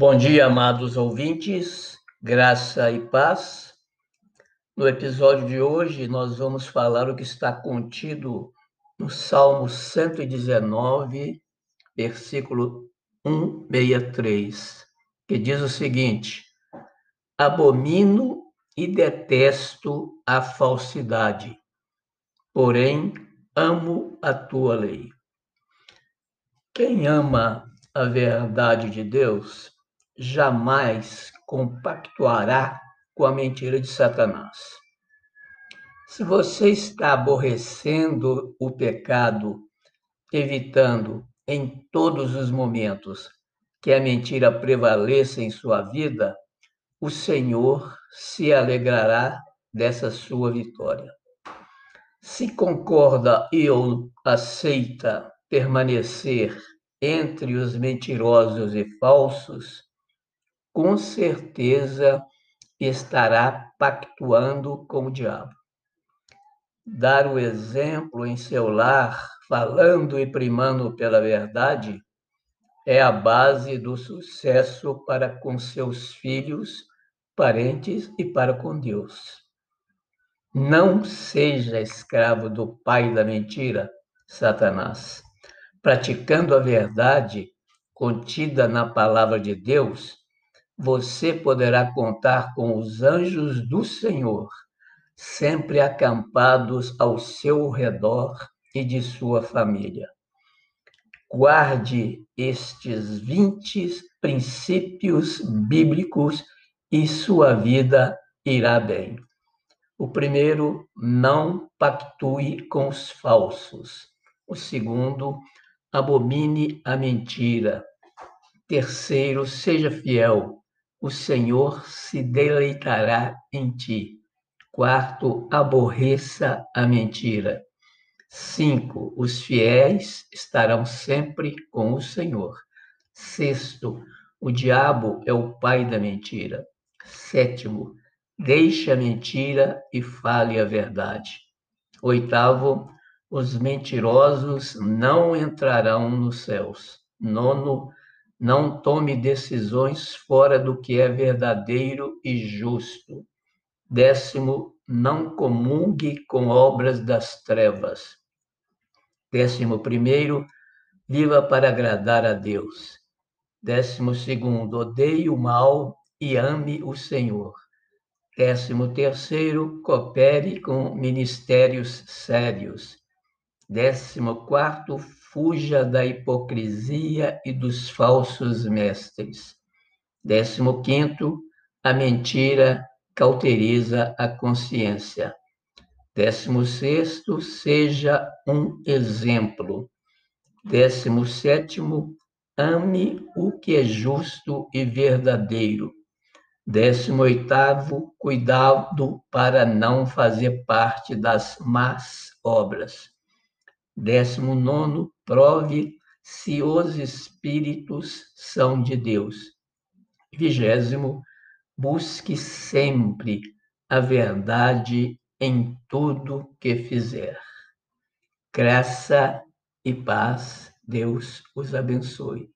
Bom dia, amados ouvintes, graça e paz. No episódio de hoje, nós vamos falar o que está contido no Salmo 119, versículo 163, que diz o seguinte: Abomino e detesto a falsidade, porém amo a tua lei. Quem ama a verdade de Deus jamais compactuará com a mentira de Satanás. Se você está aborrecendo o pecado, evitando em todos os momentos que a mentira prevaleça em sua vida, o Senhor se alegrará dessa sua vitória. Se concorda e ou aceita permanecer entre os mentirosos e falsos, com certeza estará pactuando com o diabo. Dar o exemplo em seu lar, falando e primando pela verdade, é a base do sucesso para com seus filhos, parentes e para com Deus. Não seja escravo do pai da mentira, Satanás praticando a verdade contida na palavra de Deus, você poderá contar com os anjos do Senhor, sempre acampados ao seu redor e de sua família. Guarde estes 20 princípios bíblicos e sua vida irá bem. O primeiro, não pactue com os falsos. O segundo, abomine a mentira. Terceiro, seja fiel, o Senhor se deleitará em ti. Quarto, aborreça a mentira. Cinco, os fiéis estarão sempre com o Senhor. Sexto, o diabo é o pai da mentira. Sétimo, deixe a mentira e fale a verdade. Oitavo, os mentirosos não entrarão nos céus. Nono, não tome decisões fora do que é verdadeiro e justo. Décimo, não comungue com obras das trevas. Décimo primeiro, viva para agradar a Deus. Décimo segundo, odeie o mal e ame o Senhor. Décimo terceiro, coopere com ministérios sérios. Décimo quarto, fuja da hipocrisia e dos falsos mestres. Décimo quinto, a mentira cauteriza a consciência. Décimo sexto, seja um exemplo. Décimo sétimo, ame o que é justo e verdadeiro. Décimo oitavo, cuidado para não fazer parte das más obras. Décimo nono, prove se os espíritos são de Deus. Vigésimo, busque sempre a verdade em tudo que fizer. Graça e paz, Deus os abençoe.